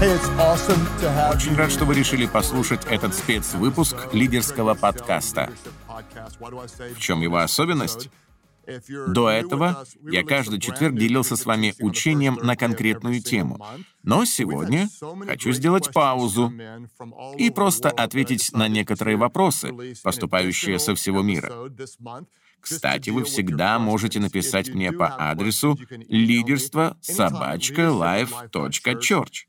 Очень рад, что вы решили послушать этот спецвыпуск лидерского подкаста. В чем его особенность? До этого я каждый четверг делился с вами учением на конкретную тему. Но сегодня хочу сделать паузу и просто ответить на некоторые вопросы, поступающие со всего мира. Кстати, вы всегда можете написать мне по адресу лидерство собачка life.church.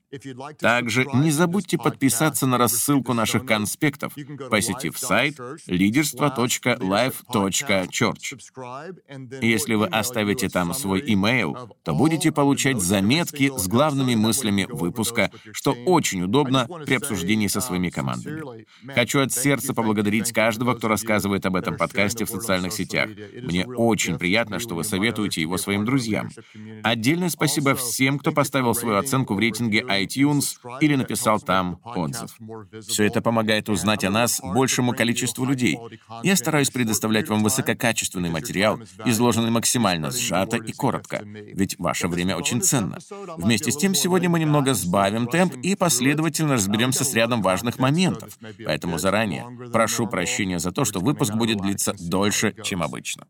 Также не забудьте подписаться на рассылку наших конспектов, посетив сайт leaderство.life.church. Если вы оставите там свой имейл, то будете получать заметки с главными мыслями выпуска, что очень удобно при обсуждении со своими командами. Хочу от сердца поблагодарить каждого, кто рассказывает об этом подкасте в социальных сетях. Мне очень приятно, что вы советуете его своим друзьям. Отдельное спасибо всем, кто поставил свою оценку в рейтинге iTunes или написал там отзыв. Все это помогает узнать о нас большему количеству людей. Я стараюсь предоставлять вам высококачественный материал, изложенный максимально сжато и коротко, ведь ваше время очень ценно. Вместе с тем, сегодня мы немного сбавим темп и последовательно разберемся с рядом важных моментов. Поэтому заранее прошу прощения за то, что выпуск будет длиться дольше, чем обычно.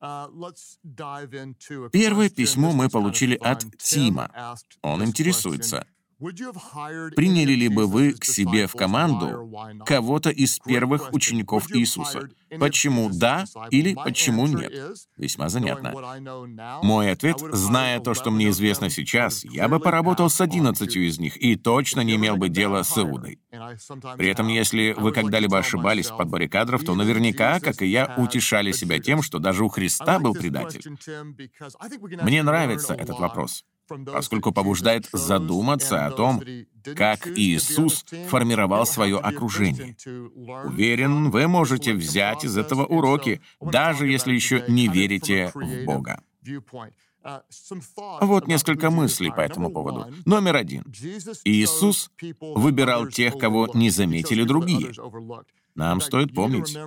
Первое письмо мы получили от Тима. Он интересуется, Приняли ли бы вы к себе в команду кого-то из первых учеников Иисуса? Почему да или почему нет? Весьма занятно. Мой ответ, зная то, что мне известно сейчас, я бы поработал с одиннадцатью из них и точно не имел бы дела с Иудой. При этом, если вы когда-либо ошибались в подборе кадров, то наверняка, как и я, утешали себя тем, что даже у Христа был предатель. Мне нравится этот вопрос поскольку побуждает задуматься о том, как Иисус формировал свое окружение. Уверен, вы можете взять из этого уроки, даже если еще не верите в Бога. Вот несколько мыслей по этому поводу. Номер один. Иисус выбирал тех, кого не заметили другие. Нам стоит помнить,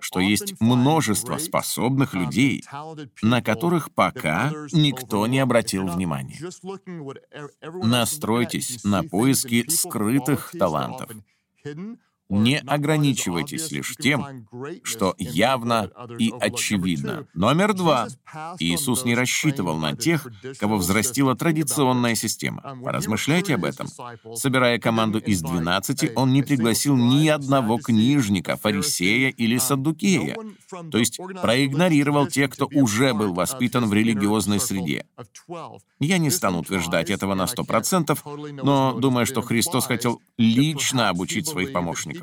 что есть множество способных людей, на которых пока никто не обратил внимания. Настройтесь на поиски скрытых талантов. Не ограничивайтесь лишь тем, что явно и очевидно. Номер два. Иисус не рассчитывал на тех, кого взрастила традиционная система. Поразмышляйте об этом. Собирая команду из 12, он не пригласил ни одного книжника, фарисея или саддукея, то есть проигнорировал тех, кто уже был воспитан в религиозной среде. Я не стану утверждать этого на 100%, но думаю, что Христос хотел лично обучить своих помощников.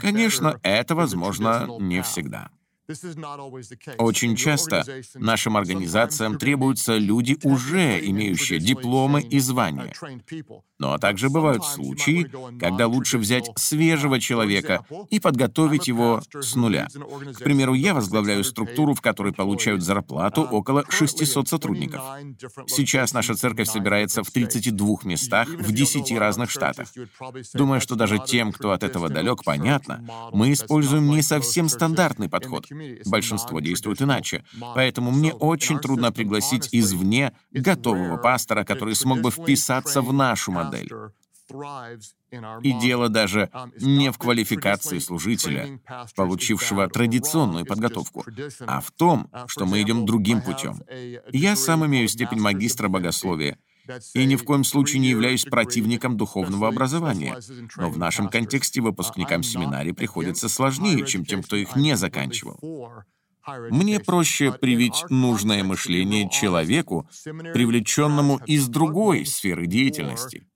Конечно, это возможно не всегда. Очень часто нашим организациям требуются люди, уже имеющие дипломы и звания. Но также бывают случаи, когда лучше взять свежего человека и подготовить его с нуля. К примеру, я возглавляю структуру, в которой получают зарплату около 600 сотрудников. Сейчас наша церковь собирается в 32 местах в 10 разных штатах. Думаю, что даже тем, кто от этого далек, понятно, мы используем не совсем стандартный подход. Большинство действует иначе. Поэтому мне очень трудно пригласить извне готового пастора, который смог бы вписаться в нашу модель. И дело даже не в квалификации служителя, получившего традиционную подготовку, а в том, что мы идем другим путем. Я сам имею степень магистра богословия, и ни в коем случае не являюсь противником духовного образования. Но в нашем контексте выпускникам семинарии приходится сложнее, чем тем, кто их не заканчивал. Мне проще привить нужное мышление человеку, привлеченному из другой сферы деятельности,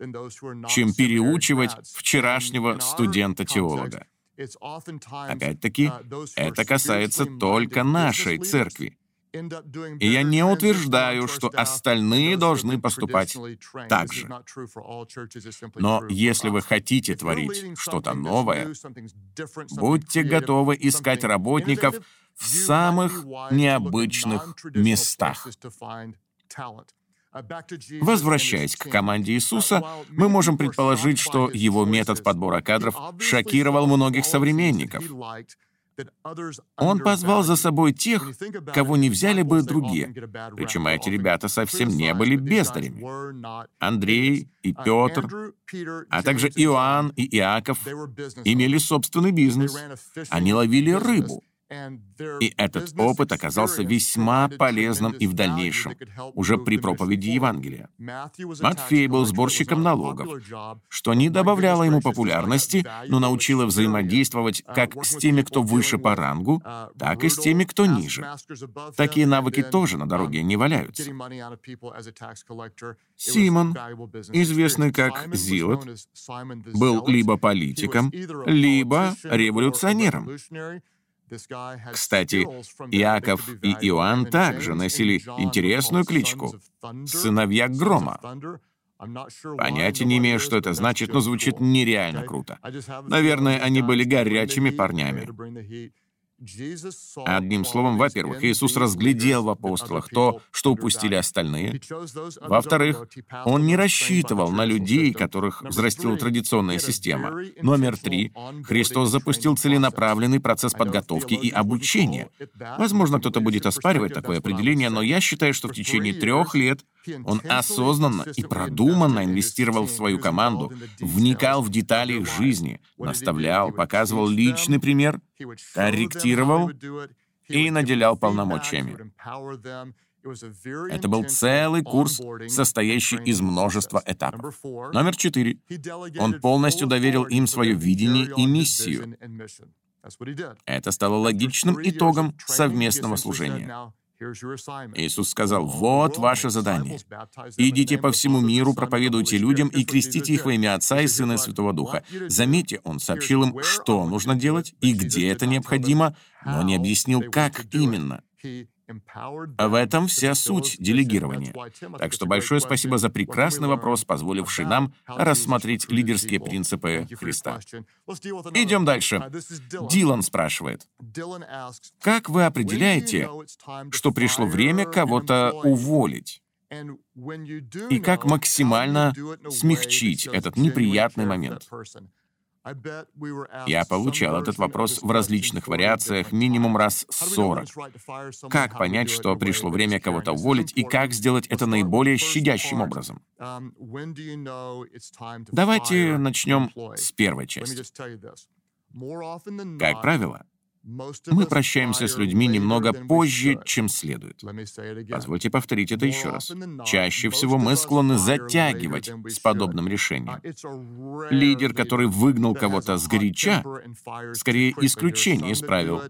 чем переучивать вчерашнего студента-теолога. Опять-таки, это касается только нашей церкви. И я не утверждаю, что остальные должны поступать так же. Но если вы хотите творить что-то новое, будьте готовы искать работников в самых необычных местах. Возвращаясь к команде Иисуса, мы можем предположить, что его метод подбора кадров шокировал многих современников. Он позвал за собой тех, кого не взяли бы другие. Причем эти ребята совсем не были бездарями. Андрей и Петр, а также Иоанн и Иаков имели собственный бизнес. Они ловили рыбу. И этот опыт оказался весьма полезным и в дальнейшем, уже при проповеди Евангелия. Матфей был сборщиком налогов, что не добавляло ему популярности, но научило взаимодействовать как с теми, кто выше по рангу, так и с теми, кто ниже. Такие навыки тоже на дороге не валяются. Симон, известный как Зилот, был либо политиком, либо революционером. Кстати, Иаков и Иоанн также носили интересную кличку — «сыновья грома». Понятия не имею, что это значит, но звучит нереально круто. Наверное, они были горячими парнями. Одним словом, во-первых, Иисус разглядел в апостолах то, что упустили остальные. Во-вторых, Он не рассчитывал на людей, которых взрастила традиционная система. Номер три, Христос запустил целенаправленный процесс подготовки и обучения. Возможно, кто-то будет оспаривать такое определение, но я считаю, что в течение трех лет он осознанно и продуманно инвестировал в свою команду, вникал в детали их жизни, наставлял, показывал личный пример, корректировал и наделял полномочиями. Это был целый курс, состоящий из множества этапов. Номер четыре. Он полностью доверил им свое видение и миссию. Это стало логичным итогом совместного служения. Иисус сказал, «Вот ваше задание. Идите по всему миру, проповедуйте людям и крестите их во имя Отца и Сына и Святого Духа». Заметьте, Он сообщил им, что нужно делать и где это необходимо, но не объяснил, как именно. В этом вся суть делегирования. Так что большое спасибо за прекрасный вопрос, позволивший нам рассмотреть лидерские принципы Христа. Идем дальше. Дилан спрашивает, как вы определяете, что пришло время кого-то уволить? И как максимально смягчить этот неприятный момент? Я получал этот вопрос в различных вариациях минимум раз 40. Как понять, что пришло время кого-то уволить, и как сделать это наиболее щадящим образом? Um, Давайте начнем с первой части. Как правило, мы прощаемся с людьми немного позже, чем следует. Позвольте повторить это еще раз. Чаще всего мы склонны затягивать с подобным решением. Лидер, который выгнал кого-то с горяча, скорее исключение из правил.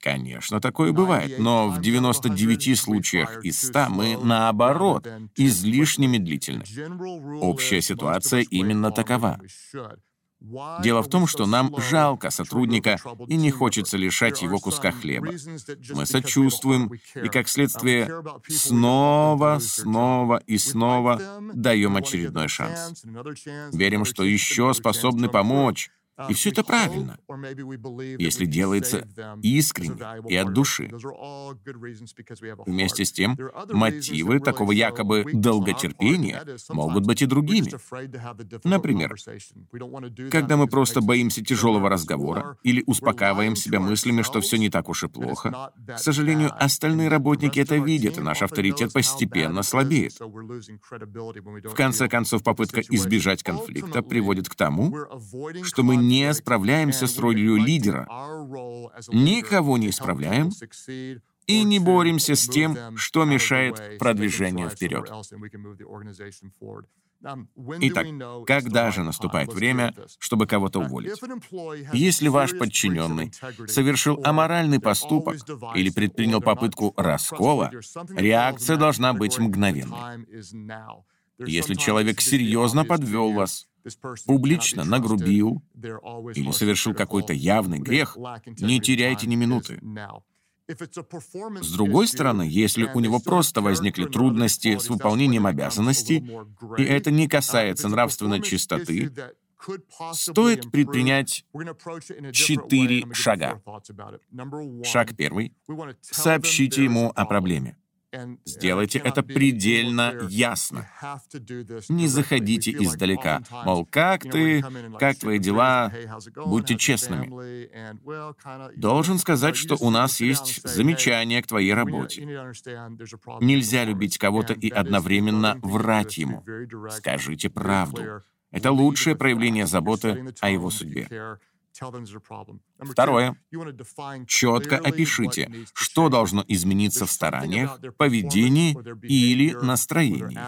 Конечно, такое бывает, но в 99 случаях из 100 мы, наоборот, излишне медлительны. Общая ситуация именно такова. Дело в том, что нам жалко сотрудника и не хочется лишать его куска хлеба. Мы сочувствуем и, как следствие, снова, снова и снова даем очередной шанс. Верим, что еще способны помочь, и все это правильно, если делается искренне и от души. Вместе с тем, мотивы такого якобы долготерпения могут быть и другими. Например, когда мы просто боимся тяжелого разговора или успокаиваем себя мыслями, что все не так уж и плохо, к сожалению, остальные работники это видят, и наш авторитет постепенно слабеет. В конце концов, попытка избежать конфликта приводит к тому, что мы не справляемся с ролью лидера, никого не исправляем и не боремся с тем, что мешает продвижению вперед. Итак, когда же наступает время, чтобы кого-то уволить? Если ваш подчиненный совершил аморальный поступок или предпринял попытку раскола, реакция должна быть мгновенной. Если человек серьезно подвел вас, публично нагрубил или совершил какой-то явный грех, не теряйте ни минуты. С другой стороны, если у него просто возникли трудности с выполнением обязанностей, и это не касается нравственной чистоты, стоит предпринять четыре шага. Шаг первый — сообщите ему о проблеме. Сделайте это предельно ясно. Не заходите издалека, мол, как ты, как твои дела, будьте честными. Должен сказать, что у нас есть замечания к твоей работе. Нельзя любить кого-то и одновременно врать ему. Скажите правду. Это лучшее проявление заботы о его судьбе. Второе. Четко опишите, что должно измениться в стараниях, поведении или настроении.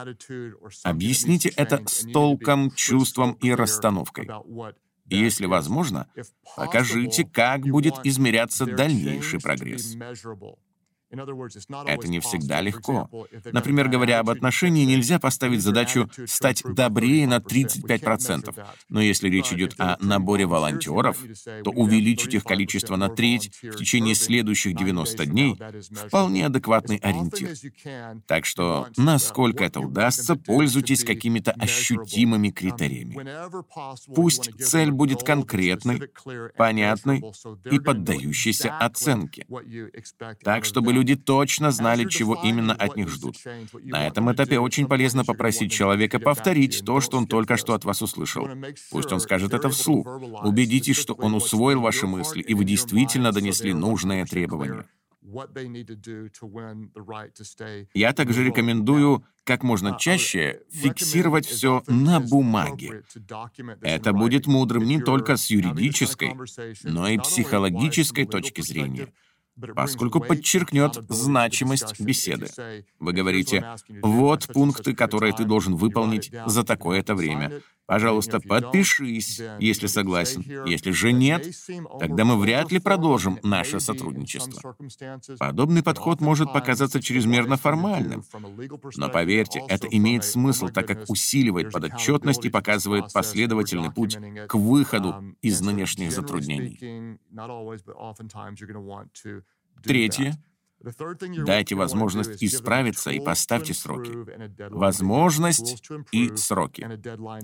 Объясните это с толком, чувством и расстановкой. Если возможно, покажите, как будет измеряться дальнейший прогресс. Это не всегда легко. Например, говоря об отношении, нельзя поставить задачу стать добрее на 35%. Но если речь идет о наборе волонтеров, то увеличить их количество на треть в течение следующих 90 дней — вполне адекватный ориентир. Так что, насколько это удастся, пользуйтесь какими-то ощутимыми критериями. Пусть цель будет конкретной, понятной и поддающейся оценке. Так, чтобы люди люди точно знали, чего именно от них ждут. На этом этапе очень полезно попросить человека повторить то, что он только что от вас услышал. Пусть он скажет это вслух. Убедитесь, что он усвоил ваши мысли, и вы действительно донесли нужные требования. Я также рекомендую как можно чаще фиксировать все на бумаге. Это будет мудрым не только с юридической, но и психологической точки зрения поскольку подчеркнет значимость беседы. Вы говорите, вот пункты, которые ты должен выполнить за такое-то время. Пожалуйста, подпишись, если согласен. Если же нет, тогда мы вряд ли продолжим наше сотрудничество. Подобный подход может показаться чрезмерно формальным, но поверьте, это имеет смысл, так как усиливает подотчетность и показывает последовательный путь к выходу из нынешних затруднений. Третье. Дайте возможность исправиться и поставьте сроки. Возможность и сроки.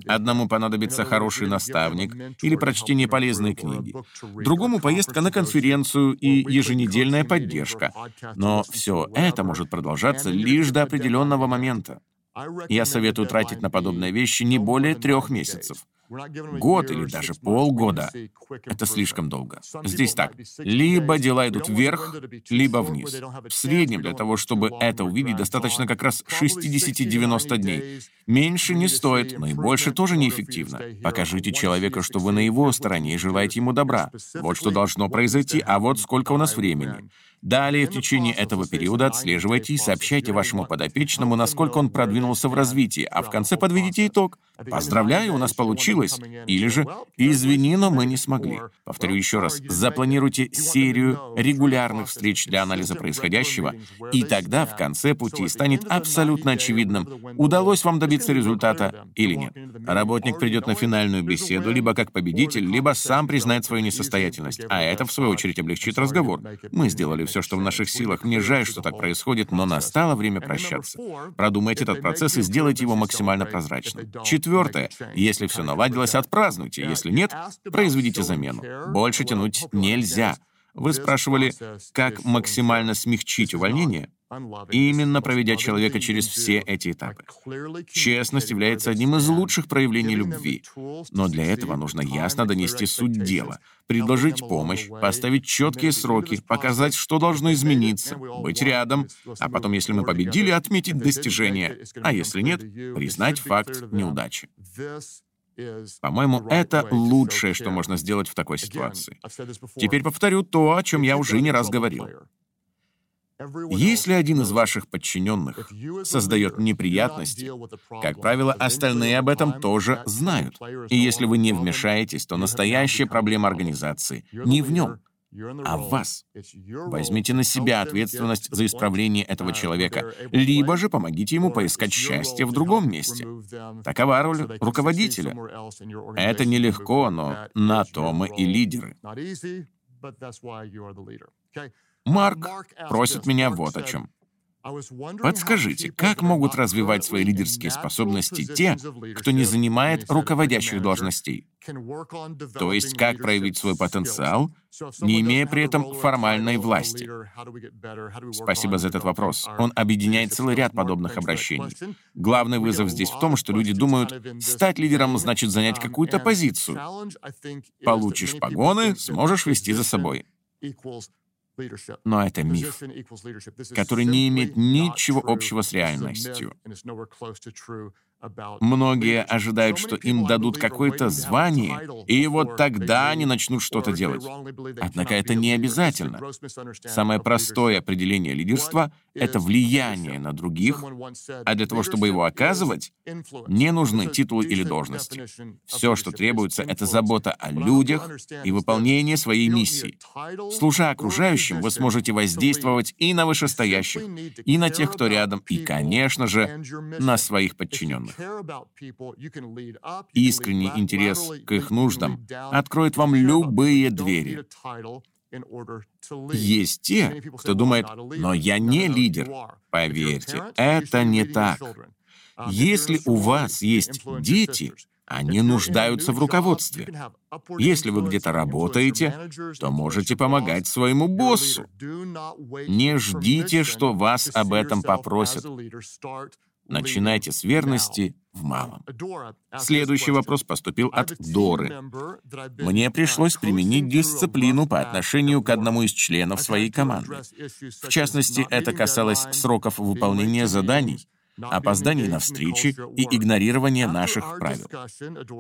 Одному понадобится хороший наставник или прочтение полезной книги. Другому поездка на конференцию и еженедельная поддержка. Но все это может продолжаться лишь до определенного момента. Я советую тратить на подобные вещи не более трех месяцев. Год или даже полгода — это слишком долго. Здесь так. Либо дела идут вверх, либо вниз. В среднем для того, чтобы это увидеть, достаточно как раз 60-90 дней. Меньше не стоит, но и больше тоже неэффективно. Покажите человеку, что вы на его стороне и желаете ему добра. Вот что должно произойти, а вот сколько у нас времени. Далее, в течение этого периода отслеживайте и сообщайте вашему подопечному, насколько он продвинулся в развитии, а в конце подведите итог. «Поздравляю, у нас получилось!» Или же «Извини, но мы не смогли». Повторю еще раз, запланируйте серию регулярных встреч для анализа происходящего, и тогда в конце пути станет абсолютно очевидным, удалось вам добиться результата или нет. Работник придет на финальную беседу либо как победитель, либо сам признает свою несостоятельность, а это, в свою очередь, облегчит разговор. Мы сделали все, что в наших силах. Мне жаль, что так происходит, но настало время прощаться. Продумайте этот процесс и сделайте его максимально прозрачным. Четвертое. Если все наладилось, отпразднуйте. Если нет, произведите замену. Больше тянуть нельзя. Вы спрашивали, как максимально смягчить увольнение? Именно проведя человека через все эти этапы. Честность является одним из лучших проявлений любви, но для этого нужно ясно донести суть дела, предложить помощь, поставить четкие сроки, показать, что должно измениться, быть рядом, а потом, если мы победили, отметить достижение, а если нет, признать факт неудачи. По-моему, это лучшее, что можно сделать в такой ситуации. Теперь повторю то, о чем я уже не раз говорил. Если один из ваших подчиненных создает неприятности, как правило, остальные об этом тоже знают. И если вы не вмешаетесь, то настоящая проблема организации не в нем, а вас. Возьмите на себя ответственность за исправление этого человека, либо же помогите ему поискать счастье в другом месте. Такова роль руководителя. Это нелегко, но на то мы и лидеры. Марк просит меня вот о чем. Подскажите, как могут развивать свои лидерские способности те, кто не занимает руководящих должностей? То есть, как проявить свой потенциал, не имея при этом формальной власти? Спасибо за этот вопрос. Он объединяет целый ряд подобных обращений. Главный вызов здесь в том, что люди думают, стать лидером значит занять какую-то позицию. Получишь погоны, сможешь вести за собой. Но это миф, который не имеет ничего общего с реальностью. Многие ожидают, что им дадут какое-то звание, и вот тогда они начнут что-то делать. Однако это не обязательно. Самое простое определение лидерства — это влияние на других, а для того, чтобы его оказывать, не нужны титулы или должности. Все, что требуется, — это забота о людях и выполнение своей миссии. Служа окружающим, вы сможете воздействовать и на вышестоящих, и на тех, кто рядом, и, конечно же, на своих подчиненных. Искренний интерес к их нуждам откроет вам любые двери. Есть те, кто думает, но я не лидер. Поверьте, это не так. Если у вас есть дети, они нуждаются в руководстве. Если вы где-то работаете, то можете помогать своему боссу. Не ждите, что вас об этом попросят. Начинайте с верности в малом. Следующий вопрос поступил от Доры. Мне пришлось применить дисциплину по отношению к одному из членов своей команды. В частности, это касалось сроков выполнения заданий, опозданий на встречи и игнорирования наших правил.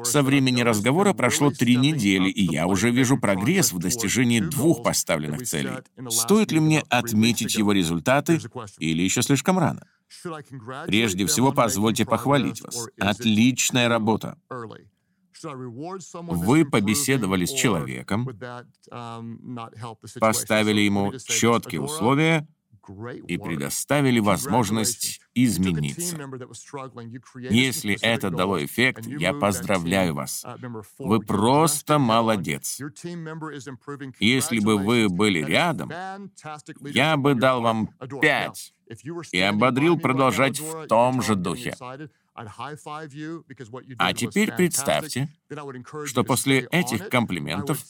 Со времени разговора прошло три недели, и я уже вижу прогресс в достижении двух поставленных целей. Стоит ли мне отметить его результаты или еще слишком рано? Прежде всего, позвольте похвалить вас. Отличная работа. Вы побеседовали с человеком, поставили ему четкие условия и предоставили возможность измениться. Если это дало эффект, я поздравляю вас. Вы просто молодец. Если бы вы были рядом, я бы дал вам пять. и ободрил продолжать в том же духе. А теперь представьте, что после этих комплиментов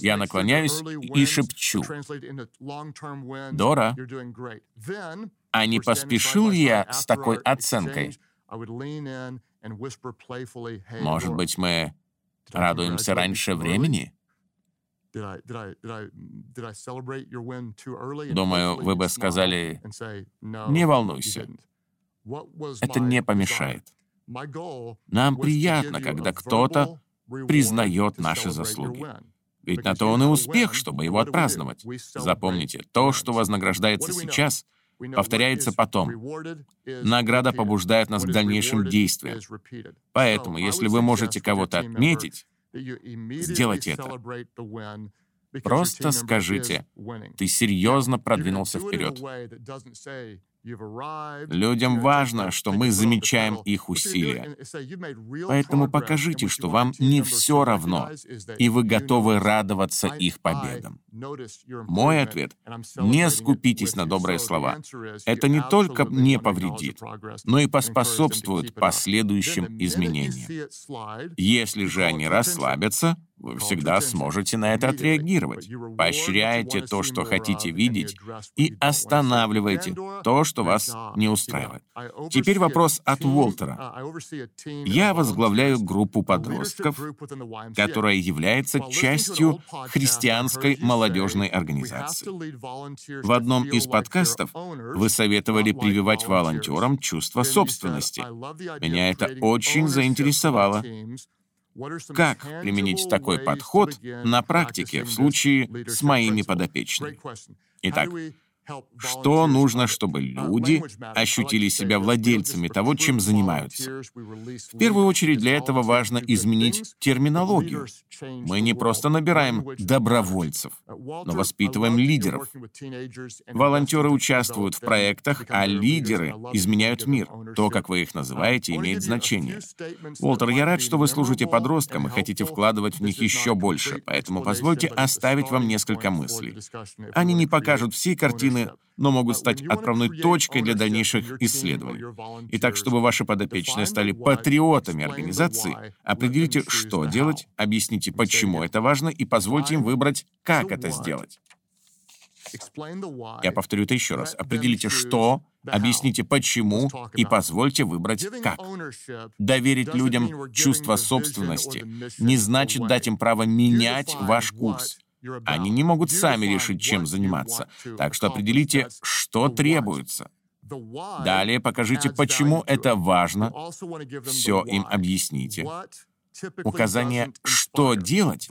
я наклоняюсь и шепчу, «Дора, а не поспешил я с такой оценкой? Может быть, мы радуемся раньше времени?» Думаю, вы бы сказали, «Не волнуйся, это не помешает. Нам приятно, когда кто-то признает наши заслуги. Ведь на то он и успех, чтобы его отпраздновать. Запомните, то, что вознаграждается сейчас, повторяется потом. Награда побуждает нас к дальнейшим действиям. Поэтому, если вы можете кого-то отметить, сделайте это. Просто скажите, ты серьезно продвинулся вперед. Людям важно, что мы замечаем их усилия. Поэтому покажите, что вам не все равно, и вы готовы радоваться их победам. Мой ответ — не скупитесь на добрые слова. Это не только не повредит, но и поспособствует последующим изменениям. Если же они расслабятся, вы всегда сможете на это отреагировать. Поощряйте то, что хотите видеть, и останавливайте то, что вас не устраивает. Теперь вопрос от Уолтера. Я возглавляю группу подростков, которая является частью христианской молодежной организации. В одном из подкастов вы советовали прививать волонтерам чувство собственности. Меня это очень заинтересовало. Как применить такой подход на практике в случае с моими подопечными? Итак, что нужно, чтобы люди ощутили себя владельцами того, чем занимаются? В первую очередь для этого важно изменить терминологию. Мы не просто набираем добровольцев, но воспитываем лидеров. Волонтеры участвуют в проектах, а лидеры изменяют мир. То, как вы их называете, имеет значение. Уолтер, я рад, что вы служите подросткам и хотите вкладывать в них еще больше, поэтому позвольте оставить вам несколько мыслей. Они не покажут всей картины полезны, но могут стать отправной точкой для дальнейших исследований. Итак, чтобы ваши подопечные стали патриотами организации, определите, что делать, объясните, почему это важно, и позвольте им выбрать, как это сделать. Я повторю это еще раз. Определите, что, объясните, почему, и позвольте выбрать, как. Доверить людям чувство собственности не значит дать им право менять ваш курс. Они не могут сами решить, чем заниматься. Так что определите, что требуется. Далее покажите, почему это важно. Все им объясните. Указание, что делать,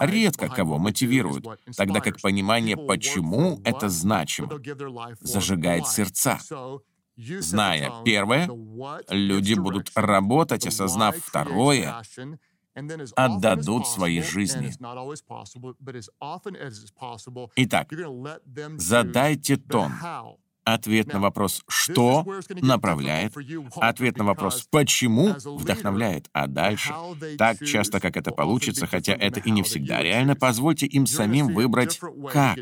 редко кого мотивирует, тогда как понимание, почему это значимо, зажигает сердца. Зная первое, люди будут работать, осознав второе, отдадут свои жизни. Итак, задайте тон. Ответ на вопрос «что» направляет, ответ на вопрос «почему» вдохновляет, а дальше, так часто, как это получится, хотя это и не всегда реально, позвольте им самим выбрать «как».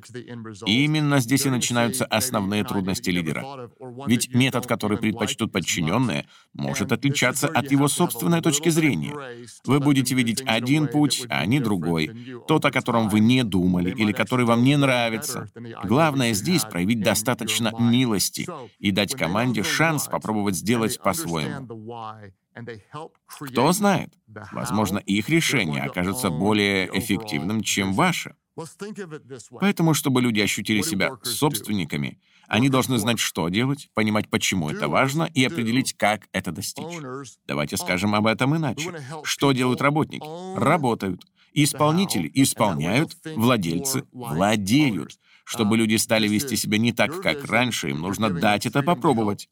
И именно здесь и начинаются основные трудности лидера. Ведь метод, который предпочтут подчиненные, может отличаться от его собственной точки зрения. Вы будете видеть один путь, а не другой, тот, о котором вы не думали или который вам не нравится. Главное здесь проявить достаточно милости и дать команде шанс попробовать сделать по-своему. Кто знает, возможно, их решение окажется более эффективным, чем ваше. Поэтому, чтобы люди ощутили себя собственниками, они должны знать, что делать, понимать, почему это важно, и определить, как это достичь. Давайте скажем об этом иначе. Что делают работники? Работают. Исполнители исполняют, владельцы владеют. Чтобы люди стали вести себя не так, как раньше, им нужно дать это попробовать.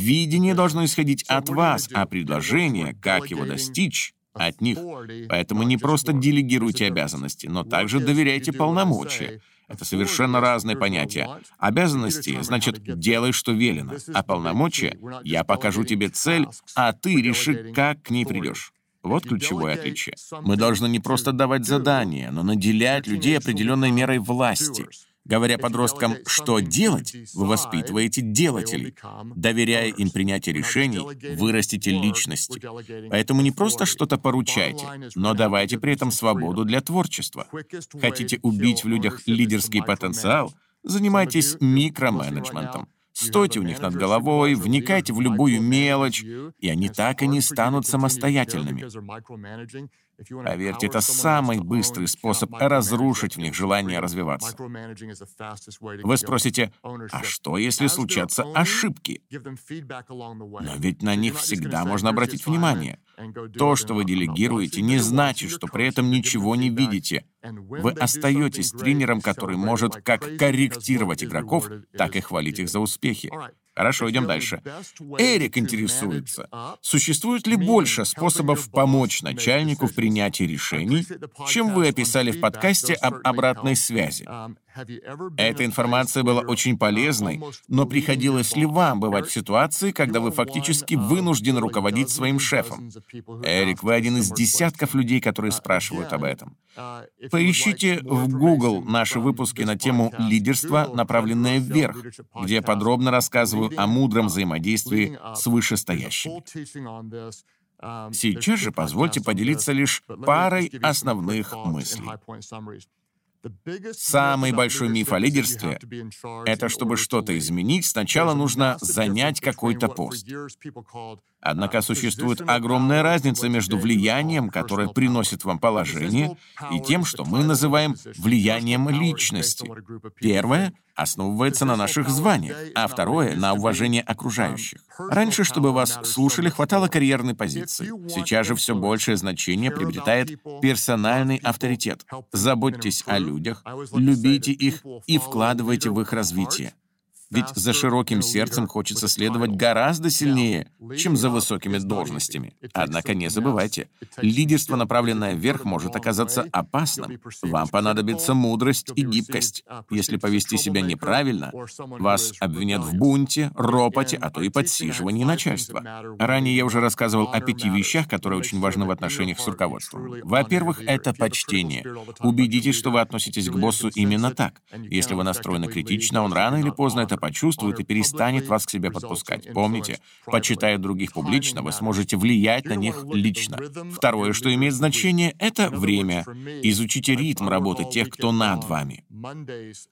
Видение должно исходить от вас, а предложение, как его достичь, от них. Поэтому не просто делегируйте обязанности, но также доверяйте полномочия. Это совершенно разные понятия. Обязанности — значит, делай, что велено, а полномочия — я покажу тебе цель, а ты реши, как к ней придешь. Вот ключевое отличие. Мы должны не просто давать задания, но наделять людей определенной мерой власти — Говоря подросткам, что делать, вы воспитываете делателей. Доверяя им принятие решений, вырастите личности. Поэтому не просто что-то поручайте, но давайте при этом свободу для творчества. Хотите убить в людях лидерский потенциал? Занимайтесь микроменеджментом. Стойте у них над головой, вникайте в любую мелочь, и они так и не станут самостоятельными. Поверьте, это самый быстрый способ разрушить в них желание развиваться. Вы спросите, а что, если случатся ошибки? Но ведь на них всегда можно обратить внимание. То, что вы делегируете, не значит, что при этом ничего не видите. Вы остаетесь тренером, который может как корректировать игроков, так и хвалить их за успехи. Хорошо, идем дальше. Эрик интересуется, существует ли больше способов помочь начальнику в принятии решений, чем вы описали в подкасте об обратной связи? Эта информация была очень полезной, но приходилось ли вам бывать в ситуации, когда вы фактически вынуждены руководить своим шефом? Эрик, вы один из десятков людей, которые спрашивают об этом. Поищите в Google наши выпуски на тему лидерства, направленное вверх, где подробно рассказываю о мудром взаимодействии с вышестоящими. Сейчас же позвольте поделиться лишь парой основных мыслей. Самый большой миф о лидерстве — это чтобы что-то изменить, сначала нужно занять какой-то пост. Однако существует огромная разница между влиянием, которое приносит вам положение, и тем, что мы называем влиянием личности. Первое основывается на наших званиях, а второе — на уважении окружающих. Раньше, чтобы вас слушали, хватало карьерной позиции. Сейчас же все большее значение приобретает персональный авторитет. Заботьтесь о людях, любите их и вкладывайте в их развитие. Ведь за широким сердцем хочется следовать гораздо сильнее, чем за высокими должностями. Однако не забывайте, лидерство, направленное вверх, может оказаться опасным. Вам понадобится мудрость и гибкость. Если повести себя неправильно, вас обвинят в бунте, ропоте, а то и подсиживании начальства. Ранее я уже рассказывал о пяти вещах, которые очень важны в отношениях с руководством. Во-первых, это почтение. Убедитесь, что вы относитесь к боссу именно так. Если вы настроены критично, он рано или поздно это почувствует и перестанет вас к себе подпускать. Помните, почитая других публично, вы сможете влиять на них лично. Второе, что имеет значение, это время. Изучите ритм работы тех, кто над вами.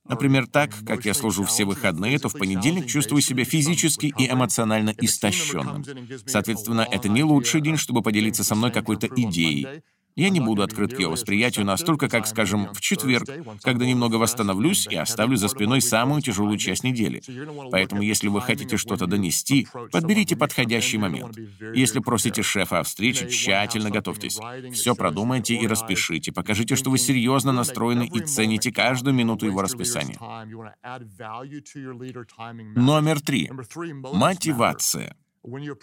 Например, так, как я служу все выходные, то в понедельник чувствую себя физически и эмоционально истощенным. Соответственно, это не лучший день, чтобы поделиться со мной какой-то идеей. Я не буду открыт к ее восприятию настолько, как, скажем, в четверг, когда немного восстановлюсь и оставлю за спиной самую тяжелую часть недели. Поэтому, если вы хотите что-то донести, подберите подходящий момент. Если просите шефа о встрече, тщательно готовьтесь. Все продумайте и распишите. Покажите, что вы серьезно настроены и цените каждую минуту его расписания. Номер три. Мотивация.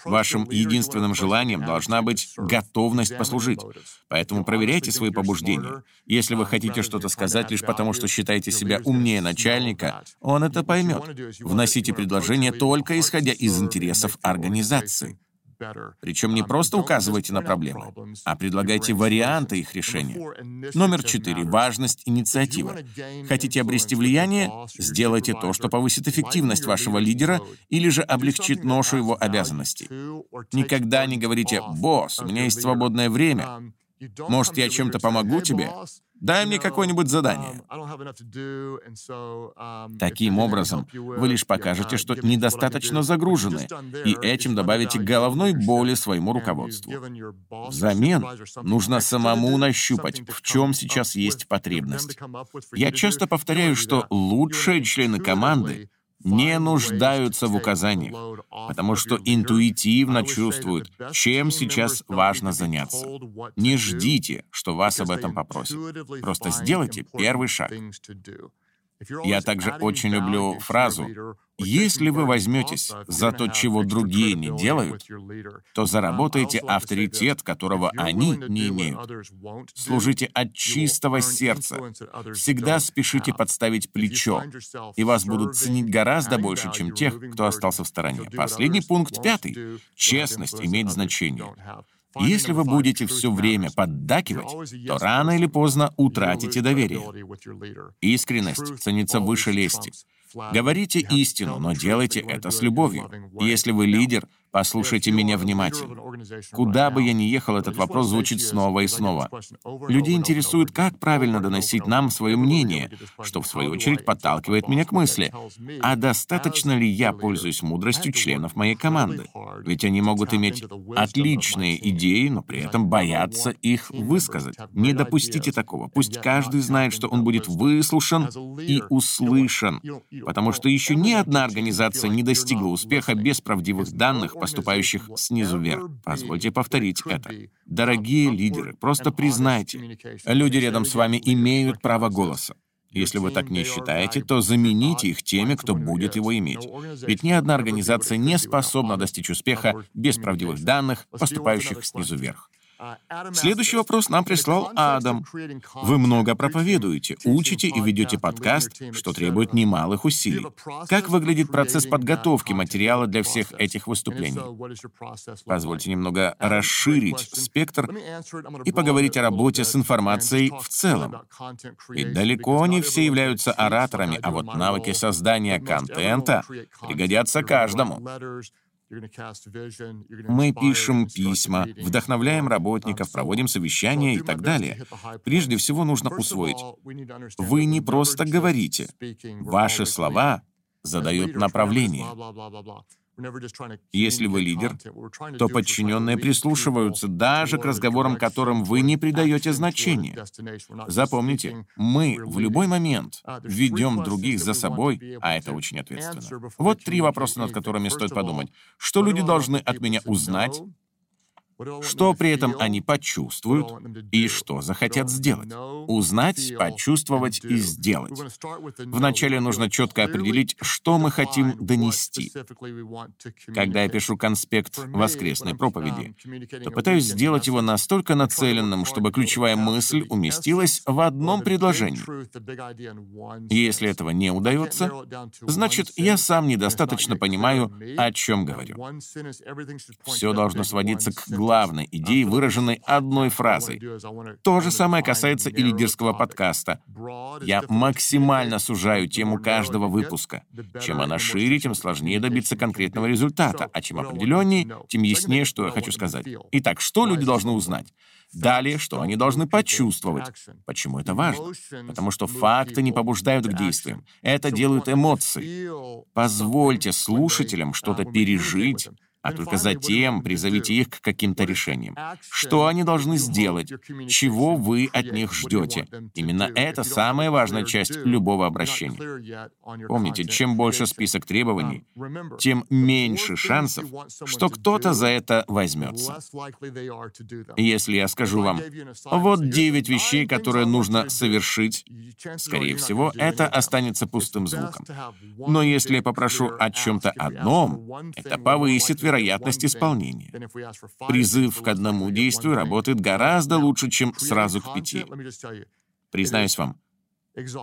Вашим единственным желанием должна быть готовность послужить. Поэтому проверяйте свои побуждения. Если вы хотите что-то сказать лишь потому, что считаете себя умнее начальника, он это поймет. Вносите предложение только исходя из интересов организации. Причем не просто указывайте на проблемы, а предлагайте варианты их решения. Номер четыре. Важность инициативы. Хотите обрести влияние? Сделайте то, что повысит эффективность вашего лидера или же облегчит ношу его обязанностей. Никогда не говорите «Босс, у меня есть свободное время». Может, я чем-то помогу тебе? Дай мне какое-нибудь задание. Таким образом, вы лишь покажете, что недостаточно загружены, и этим добавите головной боли своему руководству. Взамен нужно самому нащупать, в чем сейчас есть потребность. Я часто повторяю, что лучшие члены команды не нуждаются в указаниях, потому что интуитивно чувствуют, чем сейчас важно заняться. Не ждите, что вас об этом попросят. Просто сделайте первый шаг. Я также очень люблю фразу «Если вы возьметесь за то, чего другие не делают, то заработаете авторитет, которого они не имеют. Служите от чистого сердца. Всегда спешите подставить плечо, и вас будут ценить гораздо больше, чем тех, кто остался в стороне. Последний пункт, пятый. Честность имеет значение. Если вы будете все время поддакивать, то рано или поздно утратите доверие. Искренность ценится выше лести. Говорите истину, но делайте это с любовью. если вы лидер, Послушайте меня внимательно. Куда бы я ни ехал, этот вопрос звучит снова и снова. Людей интересует, как правильно доносить нам свое мнение, что, в свою очередь, подталкивает меня к мысли, а достаточно ли я пользуюсь мудростью членов моей команды? Ведь они могут иметь отличные идеи, но при этом бояться их высказать. Не допустите такого. Пусть каждый знает, что он будет выслушан и услышан, потому что еще ни одна организация не достигла успеха без правдивых данных, поступающих снизу вверх. Позвольте повторить это. Дорогие лидеры, просто признайте, люди рядом с вами имеют право голоса. Если вы так не считаете, то замените их теми, кто будет его иметь. Ведь ни одна организация не способна достичь успеха без правдивых данных, поступающих снизу вверх. Следующий вопрос нам прислал Адам. Вы много проповедуете, учите и ведете подкаст, что требует немалых усилий. Как выглядит процесс подготовки материала для всех этих выступлений? Позвольте немного расширить спектр и поговорить о работе с информацией в целом. Ведь далеко не все являются ораторами, а вот навыки создания контента пригодятся каждому. Мы пишем письма, вдохновляем работников, проводим совещания и так далее. Прежде всего нужно усвоить. Вы не просто говорите. Ваши слова задают направление. Если вы лидер, то подчиненные прислушиваются даже к разговорам, которым вы не придаете значения. Запомните, мы в любой момент uh, ведем других за собой, а это очень ответственно. Вот три вопроса, над которыми стоит подумать. Что люди должны от меня узнать? Что при этом они почувствуют и что захотят сделать. Узнать, почувствовать и сделать. Вначале нужно четко определить, что мы хотим донести. Когда я пишу конспект воскресной проповеди, то пытаюсь сделать его настолько нацеленным, чтобы ключевая мысль уместилась в одном предложении. Если этого не удается, значит, я сам недостаточно понимаю, о чем говорю. Все должно сводиться к главной идее, выраженной одной фразой. То же самое касается и лидерского подкаста. Я максимально сужаю тему каждого выпуска. Чем она шире, тем сложнее добиться конкретного результата, а чем определеннее, тем яснее, что я хочу сказать. Итак, что люди должны узнать? Далее, что они должны почувствовать. Почему это важно? Потому что факты не побуждают к действиям. Это делают эмоции. Позвольте слушателям что-то пережить, а только затем призовите их к каким-то решениям. Что они должны сделать? Чего вы от них ждете? Именно это самая важная часть любого обращения. Помните, чем больше список требований, тем меньше шансов, что кто-то за это возьмется. Если я скажу вам, вот девять вещей, которые нужно совершить, скорее всего, это останется пустым звуком. Но если я попрошу о чем-то одном, это повысит вероятность вероятность исполнения. Призыв к одному действию работает гораздо лучше, чем сразу к пяти. Признаюсь вам,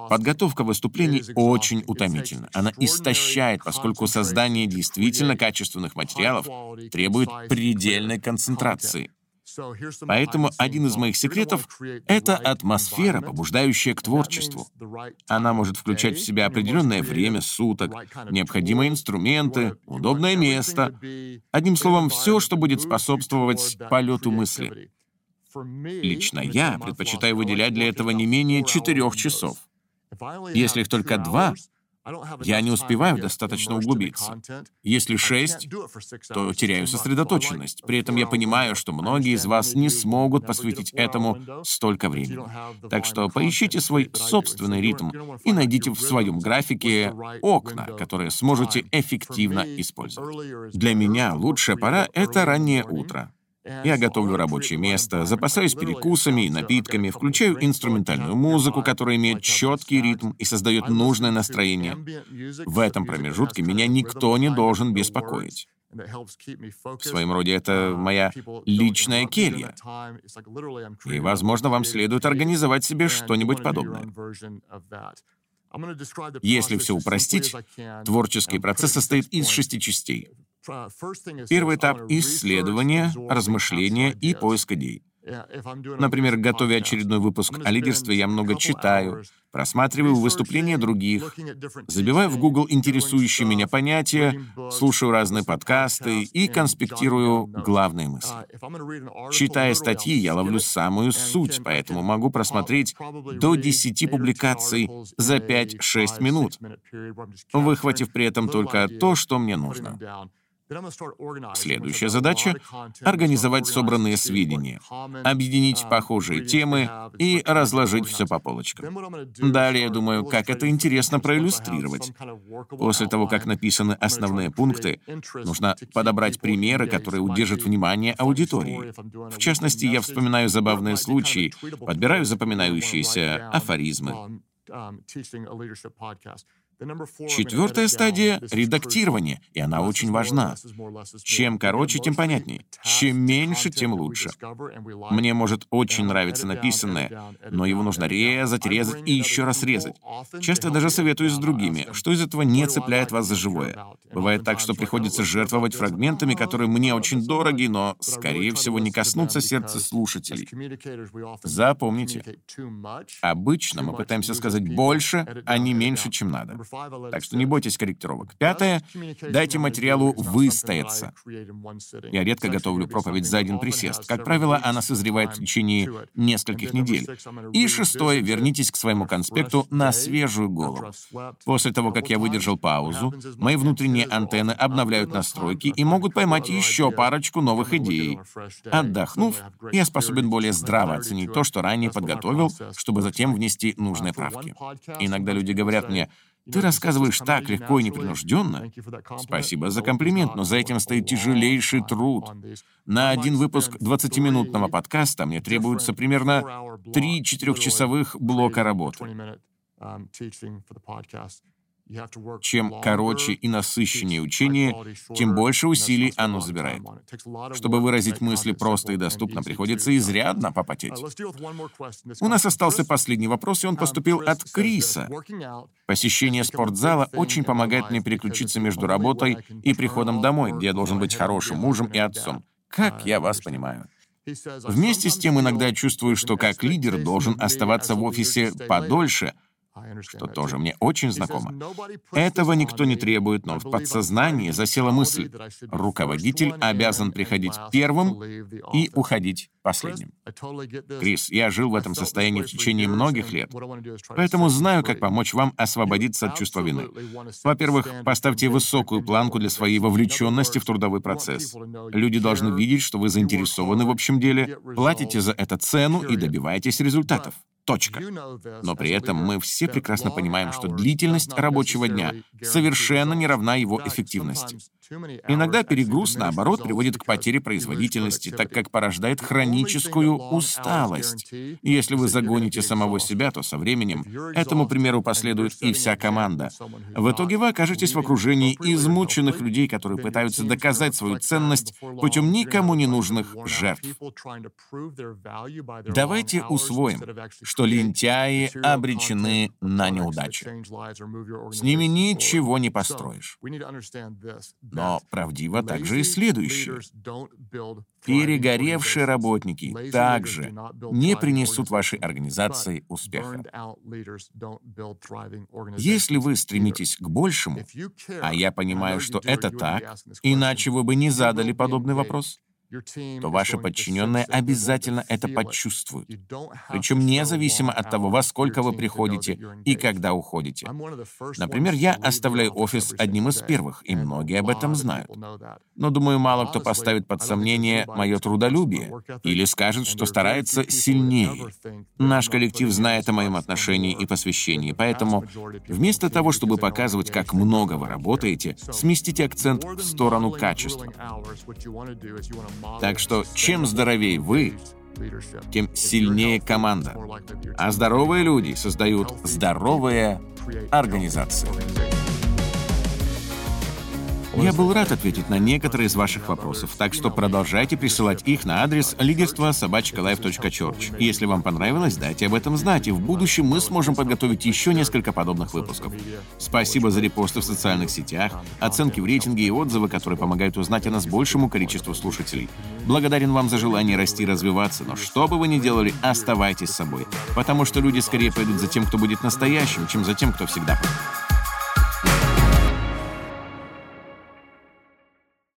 Подготовка выступлений очень утомительна. Она истощает, поскольку создание действительно качественных материалов требует предельной концентрации. Поэтому один из моих секретов — это атмосфера, побуждающая к творчеству. Она может включать в себя определенное время суток, необходимые инструменты, удобное место. Одним словом, все, что будет способствовать полету мысли. Лично я предпочитаю выделять для этого не менее четырех часов. Если их только два, я не успеваю достаточно углубиться. Если шесть, то теряю сосредоточенность. При этом я понимаю, что многие из вас не смогут посвятить этому столько времени. Так что поищите свой собственный ритм и найдите в своем графике окна, которые сможете эффективно использовать. Для меня лучшая пора — это раннее утро. Я готовлю рабочее место, запасаюсь перекусами и напитками, включаю инструментальную музыку, которая имеет четкий ритм и создает нужное настроение. В этом промежутке меня никто не должен беспокоить. В своем роде это моя личная келья. И, возможно, вам следует организовать себе что-нибудь подобное. Если все упростить, творческий процесс состоит из шести частей. Первый этап — исследование, размышления и поиск идей. Например, готовя очередной выпуск о лидерстве, я много читаю, просматриваю выступления других, забиваю в Google интересующие меня понятия, слушаю разные подкасты и конспектирую главные мысли. Читая статьи, я ловлю самую суть, поэтому могу просмотреть до 10 публикаций за 5-6 минут, выхватив при этом только то, что мне нужно. Следующая задача — организовать собранные сведения, объединить похожие темы и разложить все по полочкам. Далее, я думаю, как это интересно проиллюстрировать. После того, как написаны основные пункты, нужно подобрать примеры, которые удержат внимание аудитории. В частности, я вспоминаю забавные случаи, подбираю запоминающиеся афоризмы. Четвертая стадия — редактирование, и она очень важна. Чем короче, тем понятнее. Чем меньше, тем лучше. Мне может очень нравиться написанное, но его нужно резать, резать и еще раз резать. Часто даже советую с другими, что из этого не цепляет вас за живое. Бывает так, что приходится жертвовать фрагментами, которые мне очень дороги, но, скорее всего, не коснутся сердца слушателей. Запомните, обычно мы пытаемся сказать больше, а не меньше, чем надо. Так что не бойтесь корректировок. Пятое. Дайте материалу выстояться. Я редко готовлю проповедь за один присест. Как правило, она созревает в течение нескольких недель. И шестое. Вернитесь к своему конспекту на свежую голову. После того, как я выдержал паузу, мои внутренние антенны обновляют настройки и могут поймать еще парочку новых идей. Отдохнув, я способен более здраво оценить то, что ранее подготовил, чтобы затем внести нужные правки. Иногда люди говорят мне, Ты рассказываешь так легко и непринужденно. Спасибо за комплимент, но за этим стоит тяжелейший труд. На один выпуск 20-минутного подкаста мне требуется примерно 3 четырехчасовых блока работы. Чем короче и насыщеннее учение, тем больше усилий оно забирает. Чтобы выразить мысли просто и доступно, приходится изрядно попотеть. У нас остался последний вопрос, и он поступил от Криса. Посещение спортзала очень помогает мне переключиться между работой и приходом домой, где я должен быть хорошим мужем и отцом. Как я вас понимаю. Вместе с тем иногда чувствую, что как лидер должен оставаться в офисе подольше — что тоже мне очень знакомо. Этого никто не требует, но в подсознании засела мысль, руководитель обязан приходить первым и уходить последним. Крис, я жил в этом состоянии в течение многих лет, поэтому знаю, как помочь вам освободиться от чувства вины. Во-первых, поставьте высокую планку для своей вовлеченности в трудовой процесс. Люди должны видеть, что вы заинтересованы в общем деле, платите за это цену и добиваетесь результатов. Точка. Но при этом мы все прекрасно понимаем, что длительность рабочего дня совершенно не равна его эффективности. Иногда перегруз, наоборот, приводит к потере производительности, так как порождает хроническую усталость. Если вы загоните самого себя, то со временем этому примеру последует и вся команда. В итоге вы окажетесь в окружении измученных людей, которые пытаются доказать свою ценность путем никому не нужных жертв. Давайте усвоим, что лентяи обречены на неудачу. С ними ничего не построишь. Но правдиво также и следующее. Перегоревшие работники также не принесут вашей организации успеха. Если вы стремитесь к большему, а я понимаю, что это так, иначе вы бы не задали подобный вопрос, то ваши подчиненные обязательно это почувствуют. Причем независимо от того, во сколько вы приходите и когда уходите. Например, я оставляю офис одним из первых, и многие об этом знают. Но, думаю, мало кто поставит под сомнение мое трудолюбие или скажет, что старается сильнее. Наш коллектив знает о моем отношении и посвящении, поэтому вместо того, чтобы показывать, как много вы работаете, сместите акцент в сторону качества. Так что чем здоровее вы, тем сильнее команда. А здоровые люди создают здоровые организации. Я был рад ответить на некоторые из ваших вопросов, так что продолжайте присылать их на адрес лидерство собачкалайф.чорч. Если вам понравилось, дайте об этом знать, и в будущем мы сможем подготовить еще несколько подобных выпусков. Спасибо за репосты в социальных сетях, оценки в рейтинге и отзывы, которые помогают узнать о нас большему количеству слушателей. Благодарен вам за желание расти и развиваться, но что бы вы ни делали, оставайтесь собой, потому что люди скорее пойдут за тем, кто будет настоящим, чем за тем, кто всегда прав.